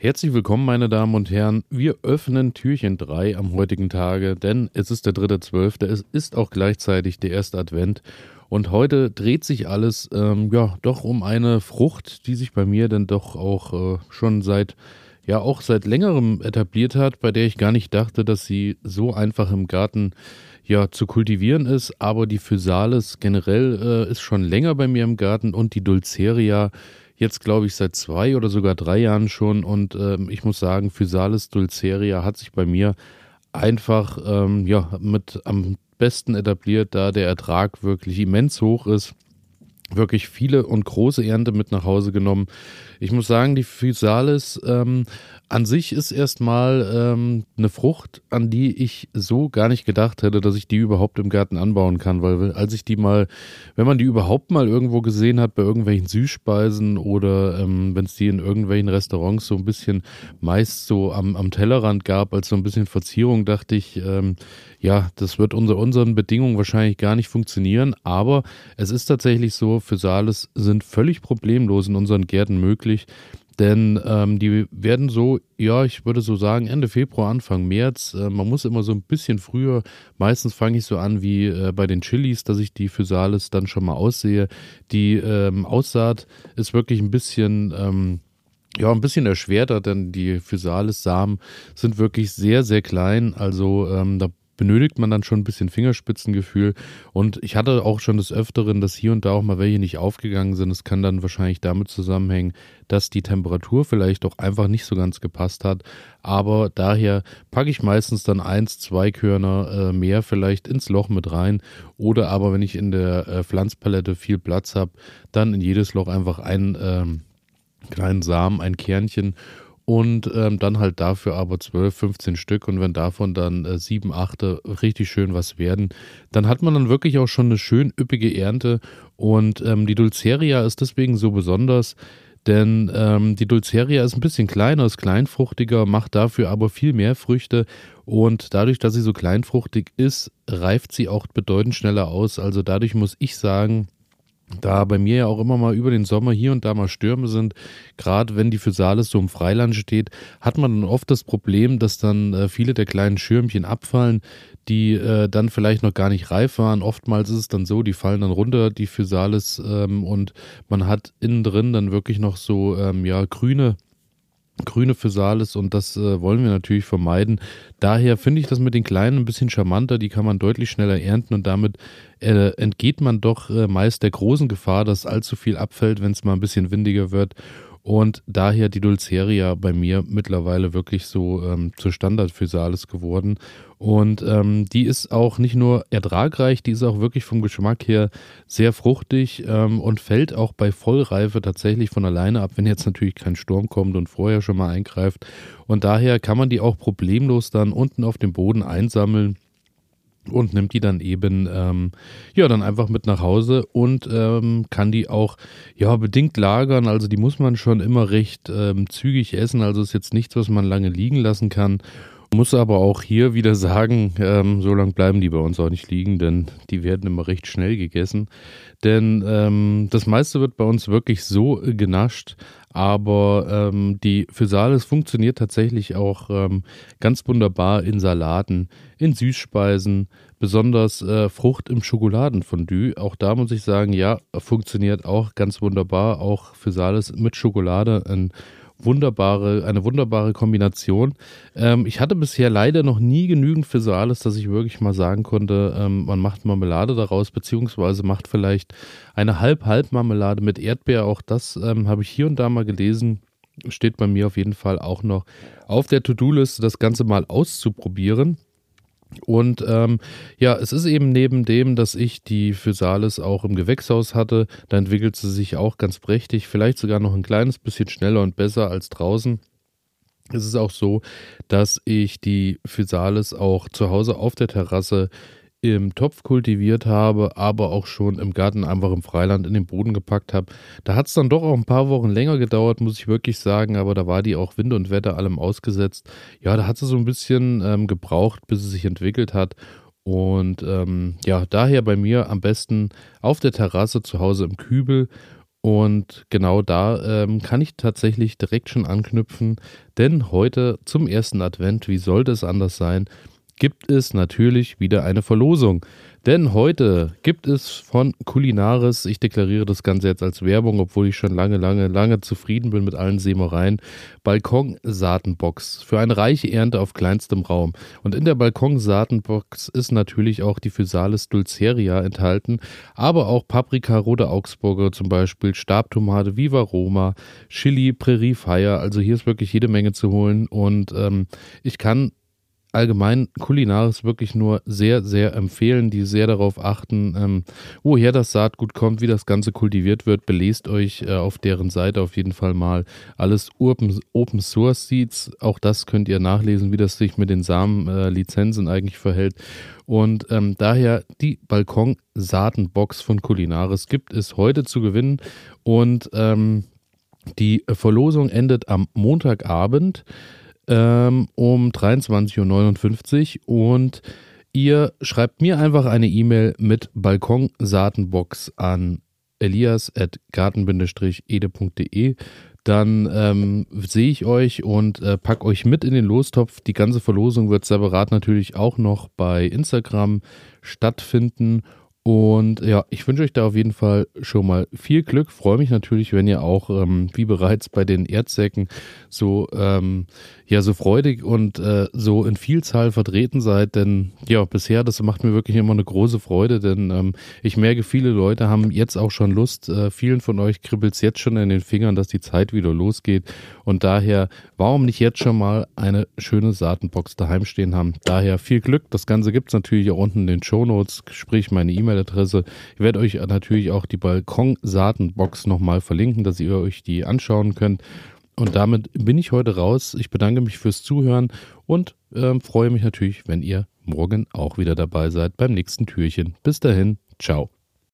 Herzlich willkommen, meine Damen und Herren. Wir öffnen Türchen 3 am heutigen Tage, denn es ist der 3.12. Es ist auch gleichzeitig der erste Advent. Und heute dreht sich alles ähm, ja doch um eine Frucht, die sich bei mir dann doch auch äh, schon seit ja auch seit längerem etabliert hat, bei der ich gar nicht dachte, dass sie so einfach im Garten ja zu kultivieren ist. Aber die Physalis generell äh, ist schon länger bei mir im Garten und die Dulceria jetzt, glaube ich, seit zwei oder sogar drei Jahren schon. Und ähm, ich muss sagen, Physalis dulceria hat sich bei mir einfach ähm, ja, mit am besten etabliert, da der Ertrag wirklich immens hoch ist wirklich viele und große Ernte mit nach Hause genommen. Ich muss sagen, die Physalis ähm, an sich ist erstmal ähm, eine Frucht, an die ich so gar nicht gedacht hätte, dass ich die überhaupt im Garten anbauen kann, weil als ich die mal, wenn man die überhaupt mal irgendwo gesehen hat, bei irgendwelchen Süßspeisen oder ähm, wenn es die in irgendwelchen Restaurants so ein bisschen meist so am, am Tellerrand gab, als so ein bisschen Verzierung, dachte ich, ähm, ja, das wird unter unseren Bedingungen wahrscheinlich gar nicht funktionieren, aber es ist tatsächlich so, Physalis sind völlig problemlos in unseren Gärten möglich. Denn ähm, die werden so, ja, ich würde so sagen, Ende Februar, Anfang März. Äh, man muss immer so ein bisschen früher. Meistens fange ich so an wie äh, bei den Chilis, dass ich die Physalis dann schon mal aussehe. Die ähm, Aussaat ist wirklich ein bisschen. Ähm, ja, ein bisschen erschwerter, denn die Physalis-Samen sind wirklich sehr, sehr klein. Also ähm, da benötigt man dann schon ein bisschen Fingerspitzengefühl. Und ich hatte auch schon des Öfteren, dass hier und da auch mal welche nicht aufgegangen sind. Es kann dann wahrscheinlich damit zusammenhängen, dass die Temperatur vielleicht auch einfach nicht so ganz gepasst hat. Aber daher packe ich meistens dann eins, zwei Körner äh, mehr vielleicht ins Loch mit rein. Oder aber, wenn ich in der äh, Pflanzpalette viel Platz habe, dann in jedes Loch einfach einen ähm, kleinen Samen, ein Kernchen und ähm, dann halt dafür aber 12, 15 Stück. Und wenn davon dann äh, 7, 8 richtig schön was werden, dann hat man dann wirklich auch schon eine schön üppige Ernte. Und ähm, die Dulceria ist deswegen so besonders, denn ähm, die Dulceria ist ein bisschen kleiner, ist kleinfruchtiger, macht dafür aber viel mehr Früchte. Und dadurch, dass sie so kleinfruchtig ist, reift sie auch bedeutend schneller aus. Also dadurch muss ich sagen, da bei mir ja auch immer mal über den Sommer hier und da mal Stürme sind, gerade wenn die Physalis so im Freiland steht, hat man dann oft das Problem, dass dann äh, viele der kleinen Schirmchen abfallen, die äh, dann vielleicht noch gar nicht reif waren. Oftmals ist es dann so, die fallen dann runter, die Physalis, ähm, und man hat innen drin dann wirklich noch so ähm, ja grüne grüne Physalis und das äh, wollen wir natürlich vermeiden. Daher finde ich das mit den kleinen ein bisschen charmanter, die kann man deutlich schneller ernten und damit äh, entgeht man doch äh, meist der großen Gefahr, dass allzu viel abfällt, wenn es mal ein bisschen windiger wird. Und daher die Dulceria bei mir mittlerweile wirklich so ähm, zur Standard-Physalis geworden. Und ähm, die ist auch nicht nur ertragreich, die ist auch wirklich vom Geschmack her sehr fruchtig ähm, und fällt auch bei Vollreife tatsächlich von alleine ab, wenn jetzt natürlich kein Sturm kommt und vorher schon mal eingreift. Und daher kann man die auch problemlos dann unten auf dem Boden einsammeln und nimmt die dann eben ähm, ja dann einfach mit nach Hause und ähm, kann die auch ja bedingt lagern. Also die muss man schon immer recht ähm, zügig essen. Also ist jetzt nichts, was man lange liegen lassen kann. Muss aber auch hier wieder sagen, ähm, so lange bleiben die bei uns auch nicht liegen, denn die werden immer recht schnell gegessen. Denn ähm, das meiste wird bei uns wirklich so genascht, aber ähm, die Physalis funktioniert tatsächlich auch ähm, ganz wunderbar in Salaten, in Süßspeisen, besonders äh, Frucht im Schokoladenfondue. Auch da muss ich sagen, ja, funktioniert auch ganz wunderbar. Auch Physalis mit Schokolade ein wunderbare, eine wunderbare Kombination. Ähm, ich hatte bisher leider noch nie genügend Physalis, dass ich wirklich mal sagen konnte, ähm, man macht Marmelade daraus, beziehungsweise macht vielleicht eine Halb-Halb-Marmelade mit Erdbeer. Auch das ähm, habe ich hier und da mal gelesen. Steht bei mir auf jeden Fall auch noch auf der To-Do-Liste, das Ganze mal auszuprobieren. Und ähm, ja, es ist eben neben dem, dass ich die Physalis auch im Gewächshaus hatte, da entwickelt sie sich auch ganz prächtig, vielleicht sogar noch ein kleines bisschen schneller und besser als draußen. Es ist auch so, dass ich die Physalis auch zu Hause auf der Terrasse im Topf kultiviert habe, aber auch schon im Garten einfach im Freiland in den Boden gepackt habe. Da hat es dann doch auch ein paar Wochen länger gedauert, muss ich wirklich sagen, aber da war die auch Wind und Wetter allem ausgesetzt. Ja, da hat sie so ein bisschen ähm, gebraucht, bis sie sich entwickelt hat. Und ähm, ja, daher bei mir am besten auf der Terrasse zu Hause im Kübel Und genau da ähm, kann ich tatsächlich direkt schon anknüpfen, denn heute zum ersten Advent, wie sollte es anders sein, gibt es natürlich wieder eine Verlosung. Denn heute gibt es von Kulinaris, ich deklariere das Ganze jetzt als Werbung, obwohl ich schon lange, lange, lange zufrieden bin mit allen Sämereien, Balkonsaatenbox für eine reiche Ernte auf kleinstem Raum. Und in der Balkonsaatenbox ist natürlich auch die Physalis dulceria enthalten, aber auch Paprika, rote Augsburger zum Beispiel, Stabtomate, Viva Roma, Chili, Prairie Fire. Also hier ist wirklich jede Menge zu holen und ähm, ich kann allgemein kulinarisch wirklich nur sehr, sehr empfehlen, die sehr darauf achten, ähm, woher das Saatgut kommt, wie das Ganze kultiviert wird. Belest euch äh, auf deren Seite auf jeden Fall mal alles Open, Open Source Seeds. Auch das könnt ihr nachlesen, wie das sich mit den Samenlizenzen äh, eigentlich verhält. Und ähm, daher die Balkon-Saatenbox von Kulinaris gibt es heute zu gewinnen. Und ähm, die Verlosung endet am Montagabend ähm, um 23.59 Uhr und ihr schreibt mir einfach eine E-Mail mit Balkonsaatenbox an elias.garten-ede.de. Dann ähm, sehe ich euch und äh, pack euch mit in den Lostopf. Die ganze Verlosung wird separat natürlich auch noch bei Instagram stattfinden. Und ja, ich wünsche euch da auf jeden Fall schon mal viel Glück. Freue mich natürlich, wenn ihr auch, ähm, wie bereits bei den Erdsäcken, so, ähm, ja, so freudig und äh, so in Vielzahl vertreten seid. Denn ja, bisher, das macht mir wirklich immer eine große Freude, denn ähm, ich merke, viele Leute haben jetzt auch schon Lust. Äh, vielen von euch kribbelt es jetzt schon in den Fingern, dass die Zeit wieder losgeht. Und daher, warum nicht jetzt schon mal eine schöne Saatenbox daheim stehen haben? Daher viel Glück. Das Ganze gibt es natürlich auch unten in den Show Notes, sprich meine E-Mail E-Mail-Adresse. Ich werde euch natürlich auch die Balkonsaatenbox nochmal verlinken, dass ihr euch die anschauen könnt. Und damit bin ich heute raus. Ich bedanke mich fürs Zuhören und äh, freue mich natürlich, wenn ihr morgen auch wieder dabei seid beim nächsten Türchen. Bis dahin, ciao.